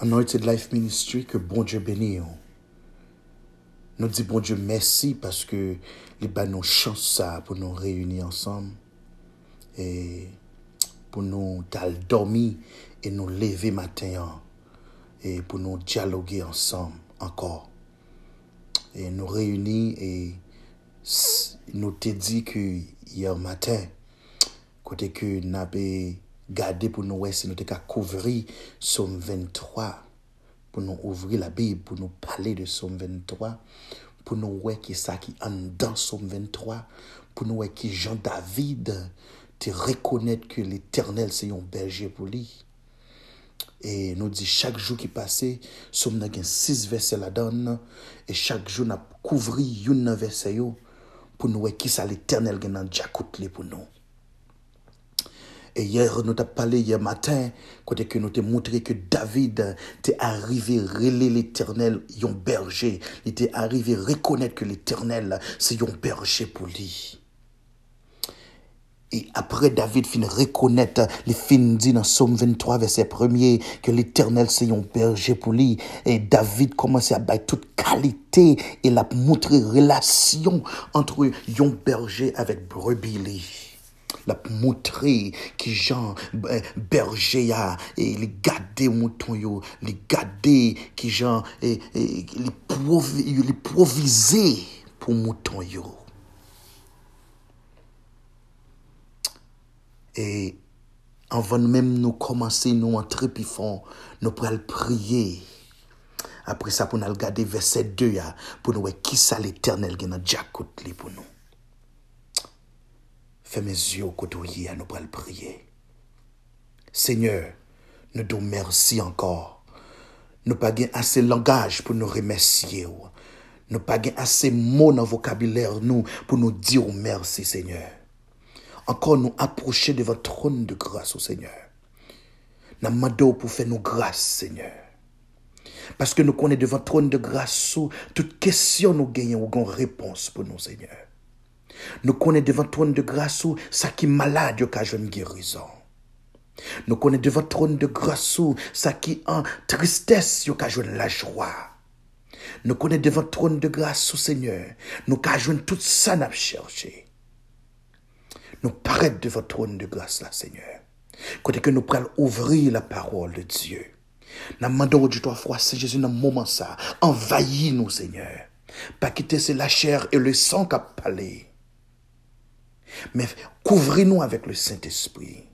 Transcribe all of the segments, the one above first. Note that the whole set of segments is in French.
Anointed Life Ministry, que bon Dieu bénisse. Nous disons bon Dieu merci parce que les bas nous chance pour nous réunir ensemble et pour nous dormir et nous lever matin et pour nous dialoguer ensemble encore. Et nous réunir et nous te dit que hier matin, côté que nous Gade pou nou wè si nou te ka kouvri som 23. Pou nou ouvri la bib, pou nou pale de som 23. Pou nou wè ki sa ki an dan som 23. Pou nou wè ki Jean David te rekonèt ke l'Eternel se yon belge pou li. E nou di chak jou ki pase, som nan gen 6 verse la don. E chak jou nan kouvri yon nan verse yo. Pou nou wè ki sa l'Eternel gen nan djakout li pou nou. Et hier, nous avons parlé hier matin, quand que nous avons montré que David était arrivé relayer l'éternel, un berger. Il était arrivé reconnaître que l'éternel, c'est un berger pour lui. Et après, David finit reconnaître, les fin dit dans Somme 23, verset 1 que l'éternel c'est un berger pour lui. Et David commence à bailler toute qualité et la relation entre un berger avec brebis la montrer qui Jean euh, berger a et les garder mouton yo. Les garder qui Jean et, les les proviser pour mouton yo. Et avant même nous commencer nous entrer puis fond nous pourrons prier. Après ça pour nous regarder verset 2 pour nous voir qui ça l'éternel qui a déjà pour nous Fais mes yeux côtoyer à nous le prier. Seigneur, nous te merci encore. Nous pas assez de langage pour nous remercier. Nous pas assez de mots dans le vocabulaire nous pour nous dire merci, Seigneur. Encore nous approcher de votre trône de grâce, Seigneur. Nous pour faire nos grâces, Seigneur. Parce que nous connaissons devant trône de grâce, toute question nous gagnons une réponse pour nous, Seigneur. Nous connaissons devant trône de grâce ça qui est malade qui a une guérison. Nous connaissons devant trône de grâce ça qui en tristesse qui a la joie. Nous connaissons devant trône de grâce Seigneur, nous avons tout ça n'a cherché. Nous paraître devant trône de grâce là Seigneur. Côté que nous prenons ouvrir la parole de Dieu. Nous demandons de toi foi, c'est Jésus dans moment ça, envahis-nous Seigneur. Pas quitter c'est la chair et le sang qui a parlé. Mais couvrez-nous avec le Saint-Esprit.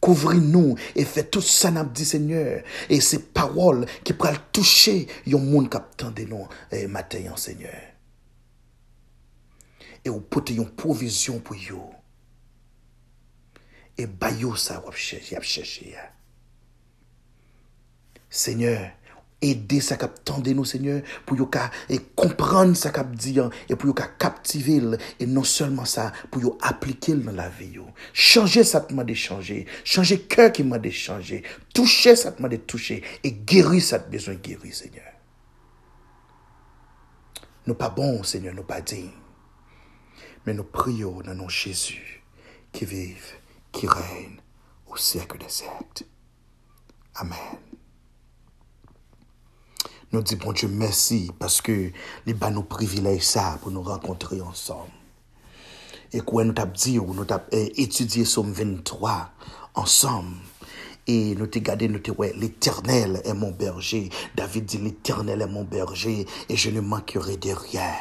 Couvrez-nous et faites tout ça, dit Seigneur. Et ces paroles qui pourraient toucher yon monde qui nous eh, matin, Seigneur. Et vous portez une provision pour vous. Et bayo ça, vous chercher. Seigneur, aider ça cap de nous Seigneur pour yo et comprendre ça cap dit hein, et pour yo captiver et non seulement ça pour yo appliquer dans la vie yo. Changer ça m'a de changer changer cœur qui m'a de changer toucher ça m'a de toucher. Et guérir ça besoin guérir Seigneur. Nous pas bons Seigneur nous pas dignes. Mais nous prions dans nom Jésus qui vive qui règne au siècle des siècles. Amen nous disons, bon Dieu, merci parce que les bas nous ça pour nous rencontrer ensemble. Et quand nous avons dit, nous avons eh, étudié Somme 23 ensemble. Et nous avons regardé, nous dit, l'éternel est mon berger. David dit, l'éternel est mon berger et je ne manquerai de rien.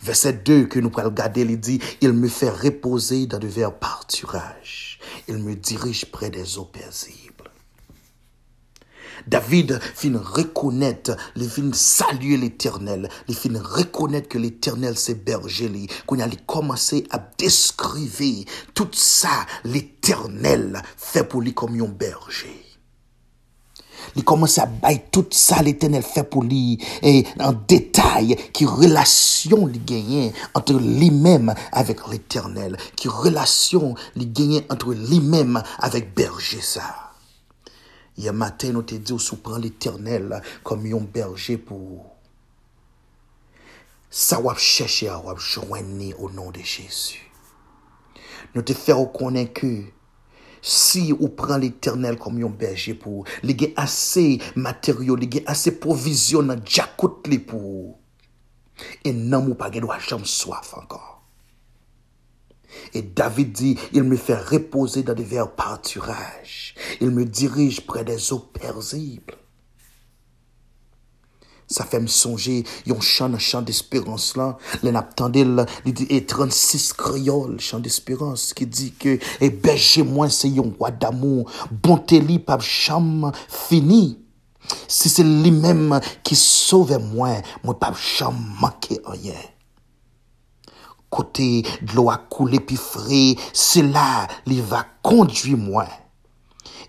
Verset 2 que nous pourrons regarder, il dit, il me fait reposer dans de verts pâturages. Il me dirige près des eaux paisibles. David fin reconnaître, il fin saluer l'éternel, il fin reconnaître que l'éternel c'est berger, qu'on a commencé à décrire tout ça, l'éternel fait pour lui comme un berger. Il commence à bailler tout ça, l'éternel fait pour lui, et en détail, qui relation il gagne entre lui-même avec l'éternel, qui relation il gagne entre lui-même avec berger ça. Hier matin, nous te dit, ou prend l'éternel comme un berger pour ça va chercher à joindre au nom de Jésus. Nous te faire reconnaître que si ou prend l'éternel comme un berger pour li gen assez matériaux li gen assez provision dans jacout li pour et nan mou pas jamais soif encore et David dit, il me fait reposer dans des verts pâturages. Il me dirige près des eaux paisibles. Ça fait me songer, yon chant, un chant d'espérance là. L'en attendait, il dit, et 36 créoles, chant d'espérance, qui dit que, et berger moi, c'est yon roi d'amour, bonté li, pas cham fini. Si c'est lui-même qui sauve moi, moi pas cham manquer rien. côté de l'eau a coulé puis frais, c'est là il va conduire moi.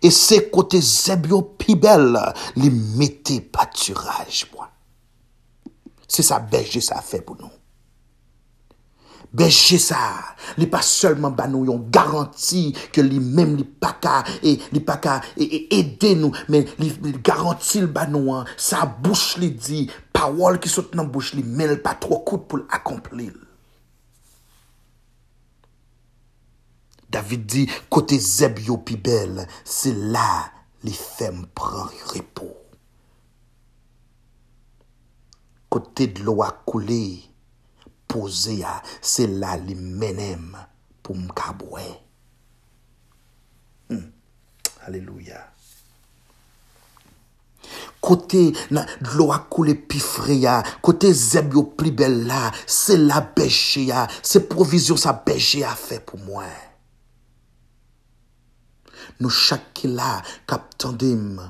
Et c'est côté zébio pi belle, li mette pâturage moi. C'est ça berger ça fait pour nous. Berger ça, li pas seulement ba nous yon garantie que li même li pas ka et li pas ka aider nous, mais li garantit le ba nous sa bouche li dit parole qui saute dans bouche li mais pas trop coûte pour l'accomplir. David di, kote zeb yo pi bel, se la li fem pran repo. Kote dlo akoule, pose ya, se la li menem pou mkabwe. Hmm. Aleluya. Kote dlo akoule pi fre ya, kote zeb yo pli bel la, se la beche ya, se provizyon sa beche ya fe pou mwen. Nous chaque qui là, kap tandem,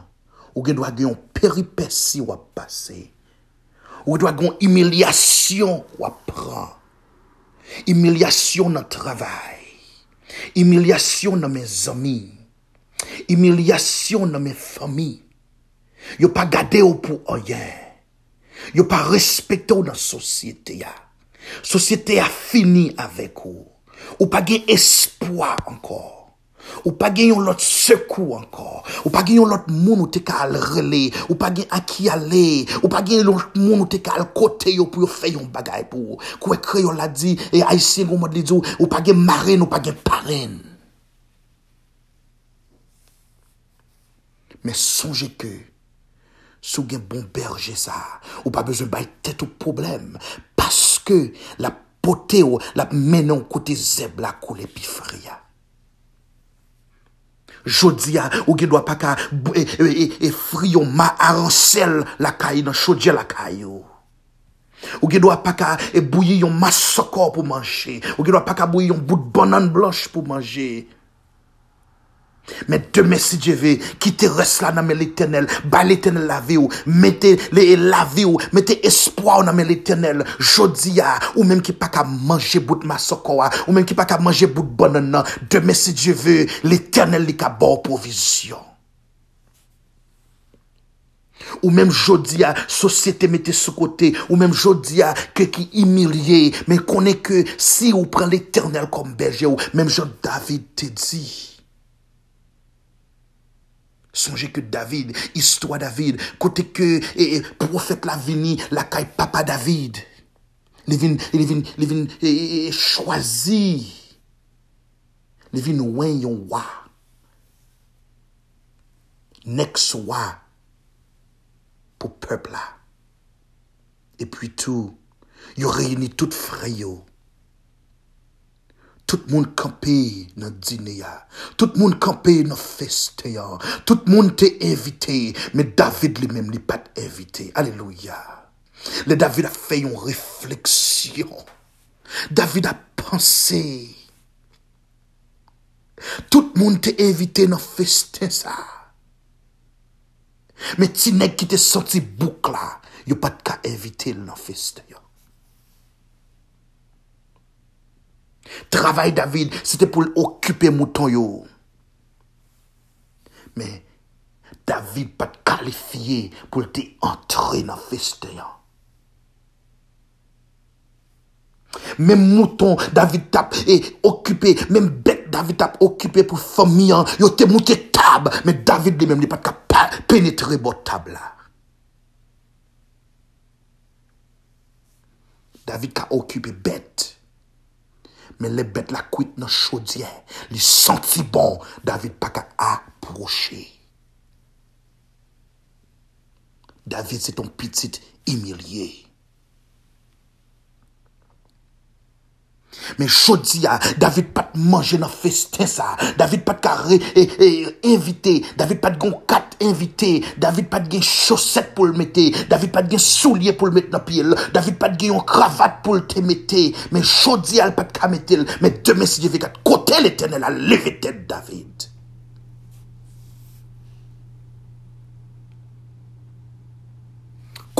ou gen doit gen péripétie ou passer. Ou doit gen humiliation ou prend. Humiliation dans travail. Humiliation dans mes amis. Humiliation dans mes familles. Yo pas gardé ou pour rien. Yo pas respecté ou dans la société ya. Société a fini avec vous. Ou pas gen espoir encore. Ou pa gen yon lot sekou ankor. Ou pa gen yon lot moun ou te ka al rele. Ou pa gen a ki ale. Ou pa gen yon lot moun ou te ka al kote yo pou yo fe yon bagay pou. Kwe kre yo la di, e a isen goun mod li di ou, ou pa gen maren, ou pa gen paren. Men sonje ke, sou gen bon berje sa, ou pa bezon bay tet ou problem. Paske la pote ou, la menon kote zeb la koule pi fria. Jodi ya, ou gen dwa pa ka e, e, e, e friyo ma aransel lakay nan chodje lakay yo. Ou gen dwa pa ka e bouye yon masokor pou manje. Ou gen dwa pa ka bouye yon bout banan blanche pou manje. Men deme si Jeve, kite res la nanmen l'Eternel, ba l'Eternel la vi ou, mette le la vi ou, mette espoi ou nanmen l'Eternel, jodi ya, ou menm ki pa ka manje bout masokowa, ou menm ki pa ka manje bout bonanan, deme si Jeve, l'Eternel li ka bo provisyon. Ou menm jodi ya, sosyete mette sou kote, ou menm jodi ya, ke ki imilye, men konen ke si ou pren l'Eternel kom belje ou, menm jodi David te di. Songez que David, histoire David, côté que eh, prophète la vini, la caille papa David. Il vient, il il vient eh, choisi. Il vient ouin yon wa. Next wa. Pour peuple là. Et puis tout, il réunit tout frère yo. Tout le monde campé dans le dîner. ya. Tout campé dans le festin. ya. Tout monde t'est invité. Mais David lui-même n'est pas invité. Alléluia. Le David a fait une réflexion. David a pensé. Tout le monde t'est invité dans le festin ça. Mais ti nèg qui te senti bouc là, yo invité dans le festin. ya. Travail David, c'était pour occuper mouton yo. Mais David pas qualifié pour te entrer dans le festin. Même mouton, David tap et occupé, même bête, David tap occupé pour famille. Yo te monté table, mais David lui-même n'est pas capable de pénétrer table là. David a occupé bête. Mais les bêtes la cuite dans chaudière. Les senti bon. David pas qu'à approcher. David c'est ton petit humilié. Men chodi ya, David pat manje nan festen sa, David pat ka re, e, e, invite, David pat gon kat invite, David pat gen choset pou l mette, David pat gen soulye pou l mette nan pil, David pat gen yon kravat pou l te mette, men chodi ya l pat ka mette l, men deme si je ve kat kote l etenel al leve tet David.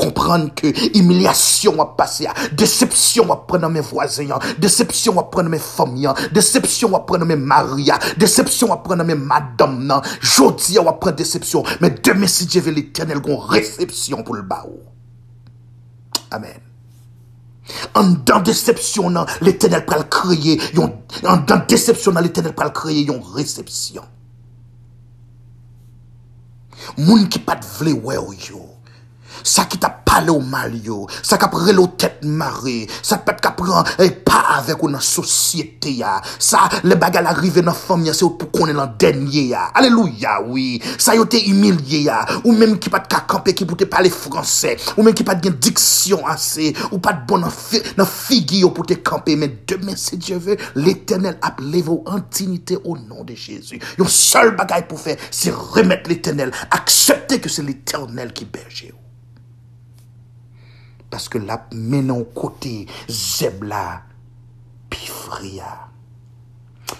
comprendre que humiliation a passé, déception a prendre mes voisins, déception a prendre mes familles, déception a prendre mes maris, déception a prendre mes madames. nan. Jodi a prendre déception, mais demain si Dieu veut l'Éternel gon réception pour le bao. Amen. En dans déception nan, l'Éternel pral créer, en dans déception nan, l'Éternel pral créer yon réception. Moun ki pat vle wè ou yo ça qui t'a parlé au mal yo, ça qui a pris l'eau tête marée, ça peut-être qu'a pris eh, pas avec ou dans société ya, ça, les bagages arrivés dans la famille, c'est pour qu'on est dans dernier ya, alléluia, oui, ça y été humilié ya, ou même qui pas de camper, qui peut parler français, ou même qui pas de diction assez, ou pas de bonne dans figure pour te camper, mais demain, si Dieu veut, l'éternel a vos en dignité au nom de Jésus. Yon seul bagaille pour faire, c'est remettre l'éternel, accepter que c'est l'éternel qui berger Paske lap menon kote zeb la pi fria.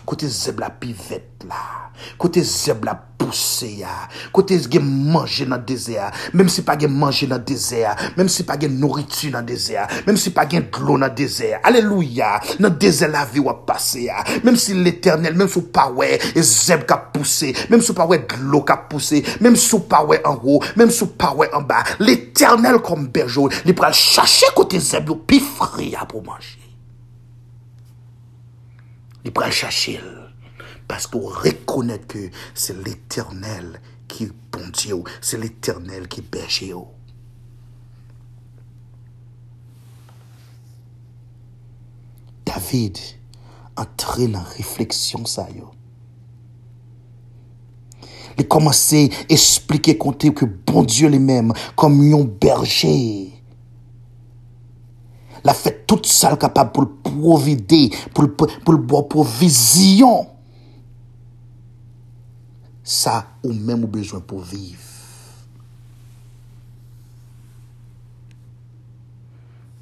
Kote zeb la pivet la. Kote zeb la pousse ya. Kote gen manje nan deze ya. Mem si pa gen manje nan deze ya. Mem si pa gen nouriti nan deze ya. Mem si pa gen dlo nan deze ya. Aleluya. Nan deze la vi wap pase ya. Mem si l'eternel. Mem sou pa we e zeb ka pousse. Mem sou pa we dlo ka pousse. Mem sou pa we an ho. Mem sou pa we an ba. L'eternel kom berjo. Li pral chache kote zeb yo pi fri ya pou manje. Il va le chercher. Parce qu'on reconnaît que c'est l'éternel qui est bon Dieu. C'est l'éternel qui est berger. David entrer dans la réflexion ça Il commençait à expliquer compter que bon Dieu lui-même comme un berger. La fait tout sal kapab pou l'provide, pou l'bo provision. Sa ou mèm ou bezwen pou viv.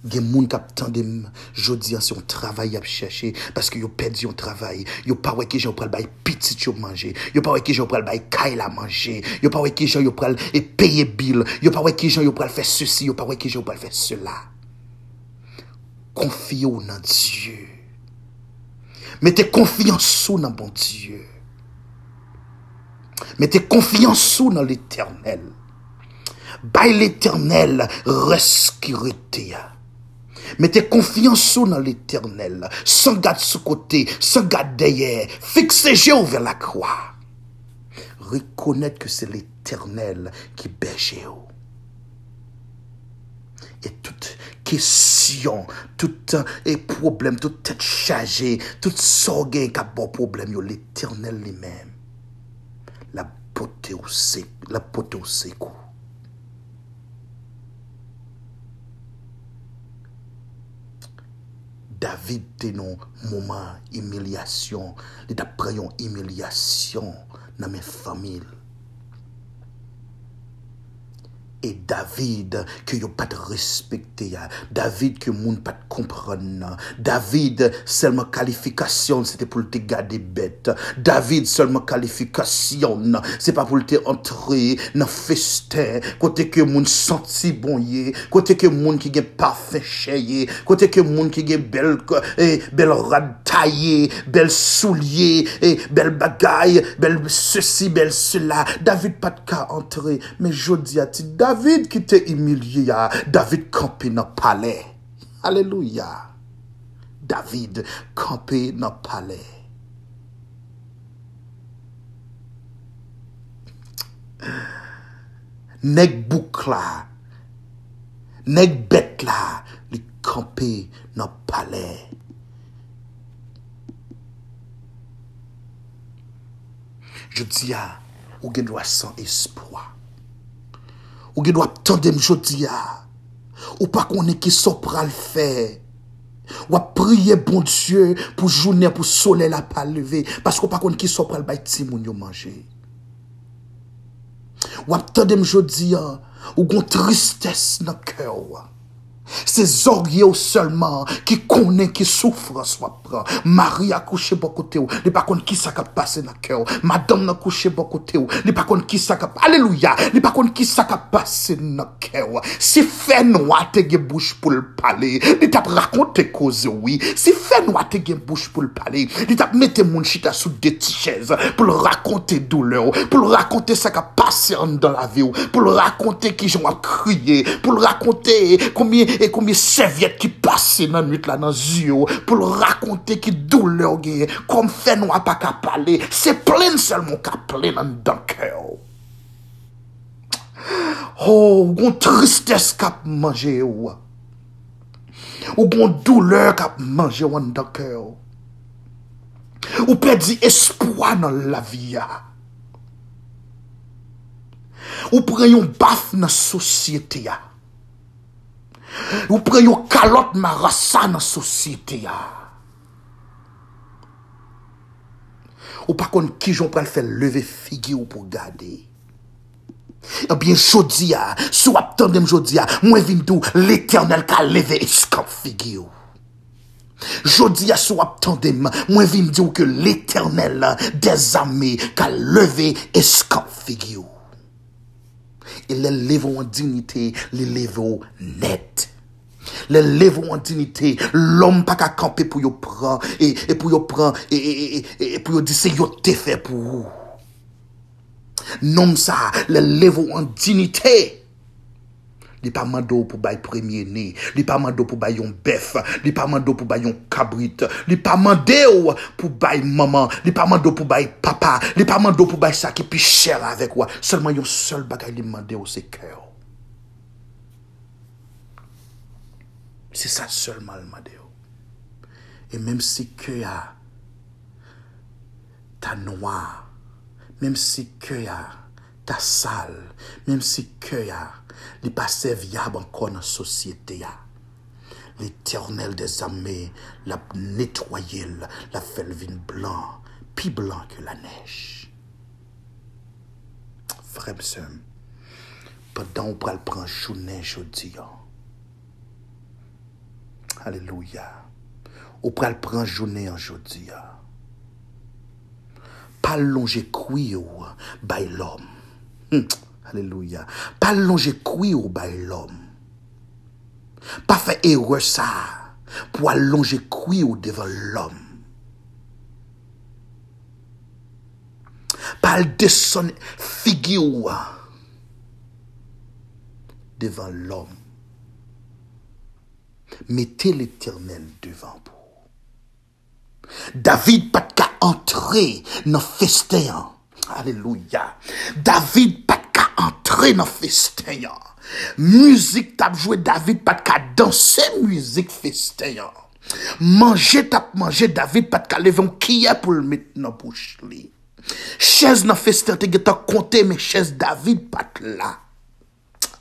Gen moun kap tan dem jodi an se yon travay ap chache Paske yo pedi yon travay. Yo pa wè ki jan yo pral bay pitit yo manje. Yo pa wè ki jan yo pral bay kaila manje. Yo pa wè ki jan yo pral e peye bil. Yo pa wè ki jan yo pral fè sèsi Yo pa wè ki jan yo pral fè sèla confier dans Dieu. Mettez confiance sous dans bon Dieu. Mettez confiance sous dans l'éternel. Bail l'éternel, rescurité. Mettez confiance sous dans l'éternel. Sans garde sous côté, sans garde derrière. Fixez Jéhovah vers la croix. Reconnaître que c'est l'éternel qui berge Et toutes kesyon, tout e problem, tout tet chaje, tout so gen ka bo problem yo, l'Eternel li men. La pote ou se, la pote ou se kou. David te nou mouman, emilyasyon, li da preyon emilyasyon nan men famil. E David ke yo pat respekte ya. David ke moun pat kompran. David selman kalifikasyon se te pou lte gade bet. David selman kalifikasyon se pa pou lte antre nan feste. Kote ke moun santi bonye. Kote ke moun ki gen parfè cheye. Kote ke moun ki gen bel, eh, bel rad taye. Bel soulye. Eh, bel bagay. Bel sèsi, bel sèla. David pat ka antre. Men jodi ati David. David ki te imilye ya, David kampe nan pale. Aleluya. David kampe nan pale. Neg bouk la, neg bet la, li kampe nan pale. Je di ya, ou gen dwa san espoi. Ou gen wap tandem jodi ya. Ou pa konen ki so pral fe. Ou ap priye bon Diyo pou jounen pou sole la pa leve. Pasko pa konen ki so pral bay ti moun yo manje. Ou ap tadem jodi ya. ou gon tristesse nan kèw an. Se zorye ou seulement ki konen ki soufrans wap pran. Mari a kouche bokote ou, li pa konen ki sa ka pase na kè ou. Madame na kouche bokote ou, li pa konen ki sa ka... Aleluya! Li pa konen ki sa ka pase na kè ou. Si nou a te gen bouche pou l'pale, li tap rakonte koze ou. Si fè nou a te gen bouche pou l'pale, li tap mette moun chita sou deti chèze pou l'rakonte doule ou, pou l'rakonte sa ka pase an dan la vi ou, pou l'rakonte ki joun a kriye, pou l'rakonte koumye E koumye serviette ki pase nan nwit la nan zyo Pou l rakonte ki doule ou genye Kom fè nou apak a pale Se plen sel moun ka plen nan danke ou Oh, goun tristès kap manje ou. Ou goun douleur kap manje ou an dankè ou Ou pedi espoi nan la viya Ou preyon baf nan sosyete ya. Ou pre yo kalot ma rasa nan sosyete ya. Ou pa kon ki joun pral fè leve figi ou pou gade. Eh Ebyen jodi ya, sou ap tendem jodi ya, mwen vin tou l'Eternel ka leve eskamp figi ou. Jodi ya sou ap tendem, mwen vin tou ke l'Eternel des ame ka leve eskamp figi ou. E le levo an dignite, le levo net. les lèvres en dignité. L'homme pas qu'à camper pour y prendre, et, et, pour y prendre, et, et, et, pour y dire, c'est yo fait pour vous. Nom ça, les lèvres en dignité. Li pa mando pou bay premye ni Li pa mando pou bay yon bef. Li pa mando pou bay yon kabrit. Li pa mande ou pou bay maman. Li pa mando pou bay papa. Li pa mando pou bay sa ki pi chèl avek ou Selman yon sol bagay li mande ou se kèw Se sa solman lman de yo. E menm si kè ya ta noa, menm si kè ya ta sal, menm si kè ya li pase vyab ankon an sosyete ya. L'Eternel des amè la netwoyel, la felvin blan, pi blan ke la nej. Fremsem, padan ou pral pran chounen choudiyan, ya. Aleluya. Ou pral pran jounen an jodi ya. Pal lonje kwi ou bay lom. Hm. Aleluya. Pa lonje kwi ou bay l'om. Pa fe ewe sa pou alonje kwi ou devan l'om. Pa mettez l'Éternel devant vous. David pas qu'à entrer dans festin. Alléluia. David pas qu'à entrer dans festin. Musique t'a joué David pas qu'à danser musique festin. Manger t'a mangé David pas qu'à lever un qui pour le mettre dans bouche Chaise dans festin t'es compté mais chaise David pas là.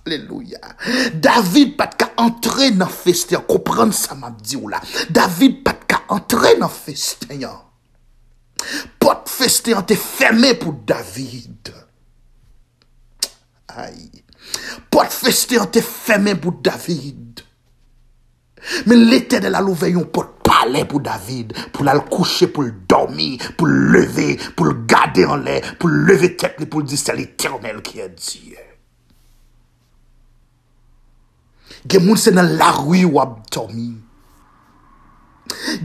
Alléluia. David pas qu'à entrer dans festin, comprendre ça m'a dit là. David pas qu'à entrer dans festin. Porte festin était fermée pour David. Aïe. Porte festin était fermée pour David. Mais l'Éternel a ouvert une porte palais pour David, pour le coucher, pour le dormir, pour le lever, pour le garder en l'air, pour lever tête, pour le dire c'est l'Éternel qui est Dieu. Gen moun se nan la rwi wap dormi.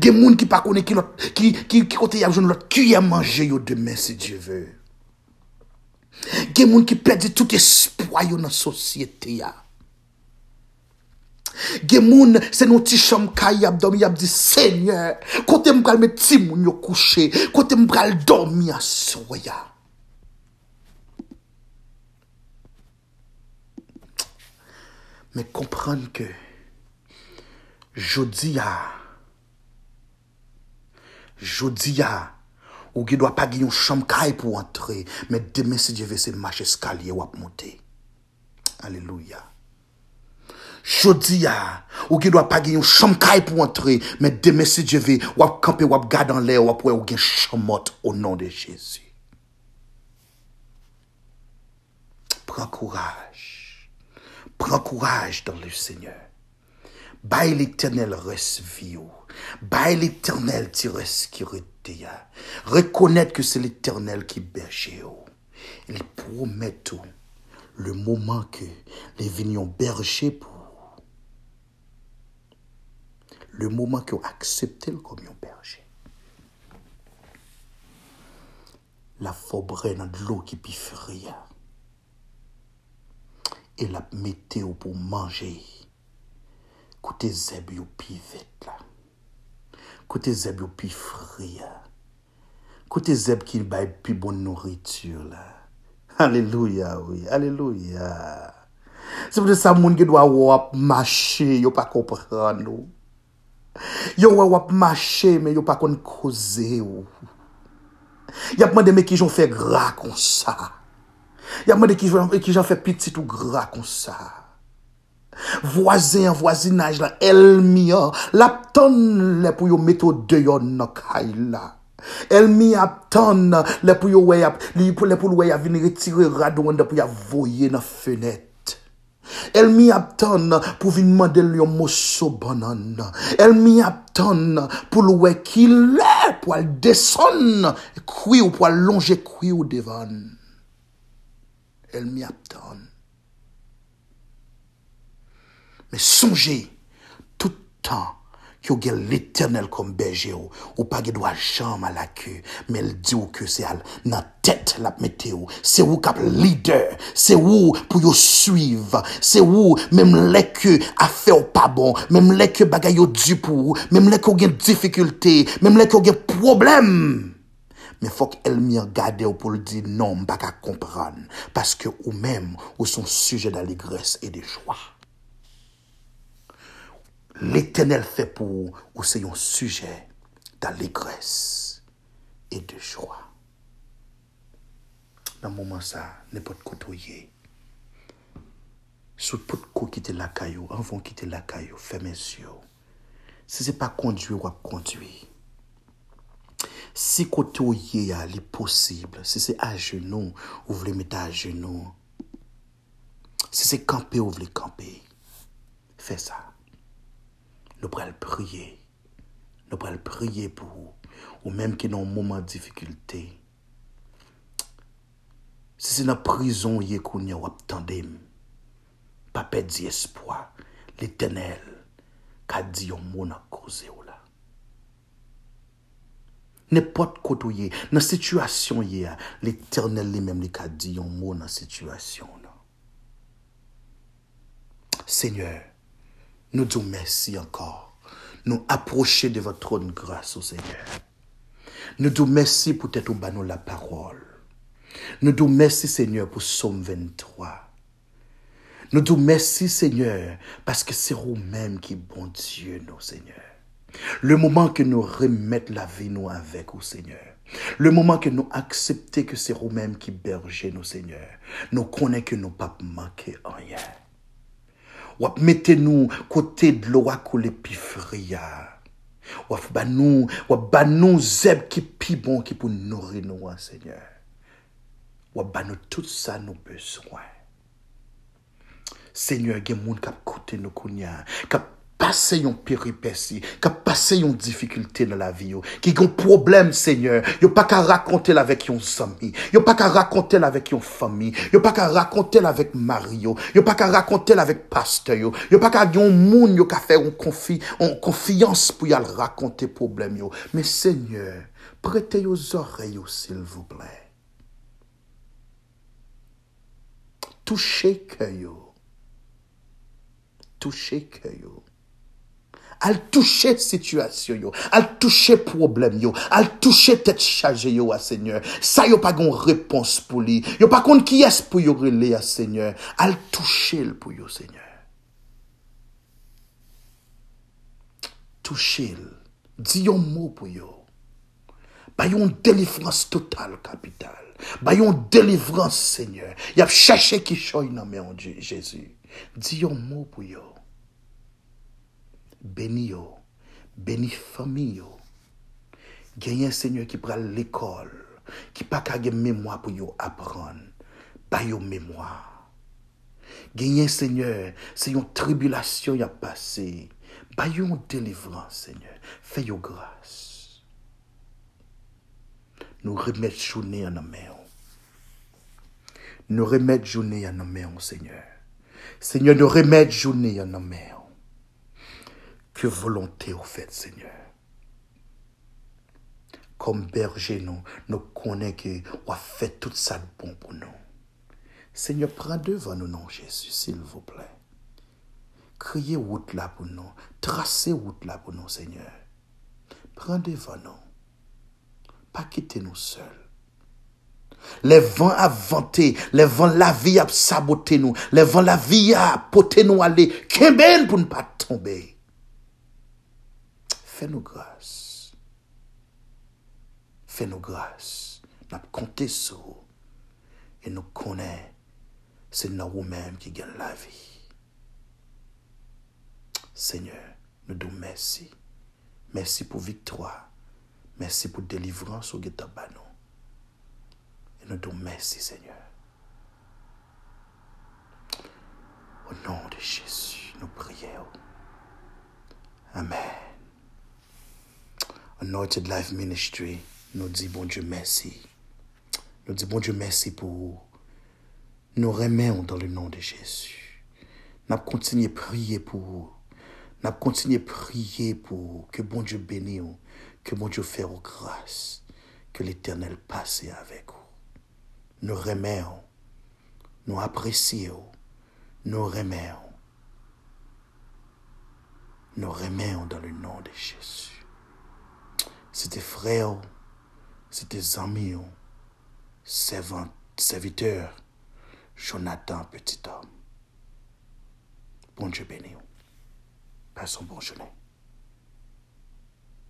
Gen moun ki pa kone ki, lot, ki, ki, ki kote yam joun lot ki yap manje yo demen se Diyo ve. Gen moun ki pedi tout espwa yo nan sosyete ya. Gen moun se nou ti chom kay ap domi ap di Seigneur. Kote mbral me ti moun yo kouche. Kote mbral domi aswa ya. Men kompran ke, jodi ya, jodi ya, Ou qui doit pas gagner une chambre pour entrer. Mais demain, si Dieu veut, c'est marche escalier ou monter. Alléluia. Jodi ou qui doit pas gagner une chambre pour entrer. Mais demain, si Dieu veut, ou camper, ou garder en l'air, ou ou gagner chambre au nom de Jésus. Prends courage. Prends courage dans le Seigneur. Baille l'éternel vie. Baille l'éternel qui Reconnaître que c'est l'éternel qui berge. Il promet tout. Le moment que les vignes berger pour. Le moment qu'ils ont accepté le comme un berger. La forêt dans de l'eau qui el ap mette ou pou manje. Koute zeb yo pi vet la. Koute zeb yo pi fri ya. Koute zeb ki bay pi bon nouritur la. Aleluya oui, aleluya. Se pou de sa moun ki dwa wap mache, yo pa kompran nou. Yo wap mache, men yo pa kon koze ou. Yapman de me ki jon fe gra kon sa. Ya mwen de ki jan fè pitit ou gra kon sa. Voisin, voisinaj la, el mi an, lap ton le pou yo meto deyon nan kay la. El mi ap ton le pou yo wey ap, li pou le pou wey ap vini retire radon de pou ya voye nan fenet. El mi ap ton pou vin mandel yo moso banan. El mi ap ton pou lwe ki le pou al deson, kwi ou pou al longe kwi ou devan. el mi ap tan. Me sonje, toutan, ki yo gen l'Eternel kom beje yo, ou pa ge dwa chanm a la ke, men l di ou ke se al nan tet lap mete yo, se ou kap lider, se ou pou yo suiv, se ou mem le ke afe ou pa bon, mem le ke bagay yo di pou, mem le ke ou gen difikulte, mem le ke ou gen problem, Men fok el mir gade ou pou l di, non, mpa ka kompran. Paske ou men, ou son suje d'aligres e de jwa. L'Etenel fe pou ou se yon suje d'aligres e de jwa. Nan mouman sa, ne pot kotoye. Sou pot ko kite lakayou, anvon kite lakayou, fe mensyo. Se se pa kondwi wap kondwi. Si kote ou ye ya li posible, si se a genou, ou vle mette a genou, si se kampe ou vle kampe, fè sa. Nou pral priye, nou pral priye pou ou, ou menm ki nou mouman difikulte. Si se nan prizon ye koun ya wap tandem, pa pe di espoi, l'Etenel, ka di yon moun ak koze ou la. N'importe quoi dans la situation, l'éternel lui-même, lui a dit un mot dans la situation. Seigneur, nous disons merci encore. Nous approcher de votre trône grâce au Seigneur. Nous disons merci pour être au la parole. Nous disons merci Seigneur pour Somme 23. Nous disons merci Seigneur parce que c'est vous-même qui bon Dieu, nous Seigneur. Le moment que nous remettons la vie nous avec vous Seigneur. Le moment que nous acceptons que c'est vous-même qui bergez nous Seigneur. Nous connaissons que nous pas manquer rien wap mettez nous côté de l'eau à couler. Wap ba nous, ba nous zeb qui pi bon qui pour nourrir nous, Seigneur. Wap ba nous tout ça nous besoin. Seigneur, gen moun kap kote nous kounya, kap passé une péripétie, qui passé une difficulté dans la vie, qui a un problème, Seigneur. Yo pas qu'à raconter avec yon ami. Yo pas qu'à raconter avec yon famille. Yo pas qu'à raconter avec Mario. Yo pas qu'à raconter avec pasteur yo. Yo pas qu'à yon moun yo qu'à faire une confi confiance pour y raconter problème. Mais Seigneur, prêtez aux oreilles s'il vous plaît. Touchez que. Touchez que al toucher situation yo, al toucher problème yo, al toucher tête chargée yo à Seigneur. Ça yo pas gon réponse pour lui. Yo pas contre qui est pour yo relé à Seigneur. Al toucher le pour yo Seigneur. Toucher. Dis un mot pour yo. Bayon délivrance totale, capitale. Bayon délivrance, Seigneur. Y a cherché qui choy nan Dieu, Jésus. Dis yon mot pour yo. Béni yo. Béni famille yo. Genyen Seigneur qui prend l'école. Qui pas qu'à mémoire pour yo apprendre. Bayon mémoire. Genyen Seigneur, c'est une tribulation y a passé. Bayon délivrance, Seigneur. Fais yo grâce nous remettre journée en main. Nous remettre journée en main, Seigneur. Seigneur, nous remettre journée en main. Que volonté au fait, Seigneur? Comme berger, nous, nous connaissons que a fait tout ça de bon pour nous. Seigneur, prends devant nous, non, Jésus, s'il vous plaît. Criez route là pour nous. Tracez route là pour nous, Seigneur. Prends devant nous pas quitter nous seuls. Les vents a vanté, les vents la vie a saboté nous, les vents la vie a nous aller, qu'un pour ne pas tomber. Fais-nous grâce. Fais-nous grâce. Nous compté sur et nous connaissons, c'est nous-mêmes qui gagnons la vie. Seigneur, nous disons merci. Merci pour victoire. Merci pour délivrance au Guetabano. Et nous disons merci, Seigneur. Au nom de Jésus, nous prions. Amen. Anointed Life Ministry, nous dit bon Dieu merci. Nous dit bon Dieu merci pour nous remettre dans le nom de Jésus. Nous continuons à prier pour vous. Nous continuons à prier pour que bon Dieu bénisse que mon Dieu fasse grâce, que l'Éternel passe avec vous. Nous remercions, nous apprécions, nous remercions. Nous remercions dans le nom de Jésus. C'était frère, c'était amis, serviteur, Jonathan, petit homme. Bon Dieu béni. Passons bon journée.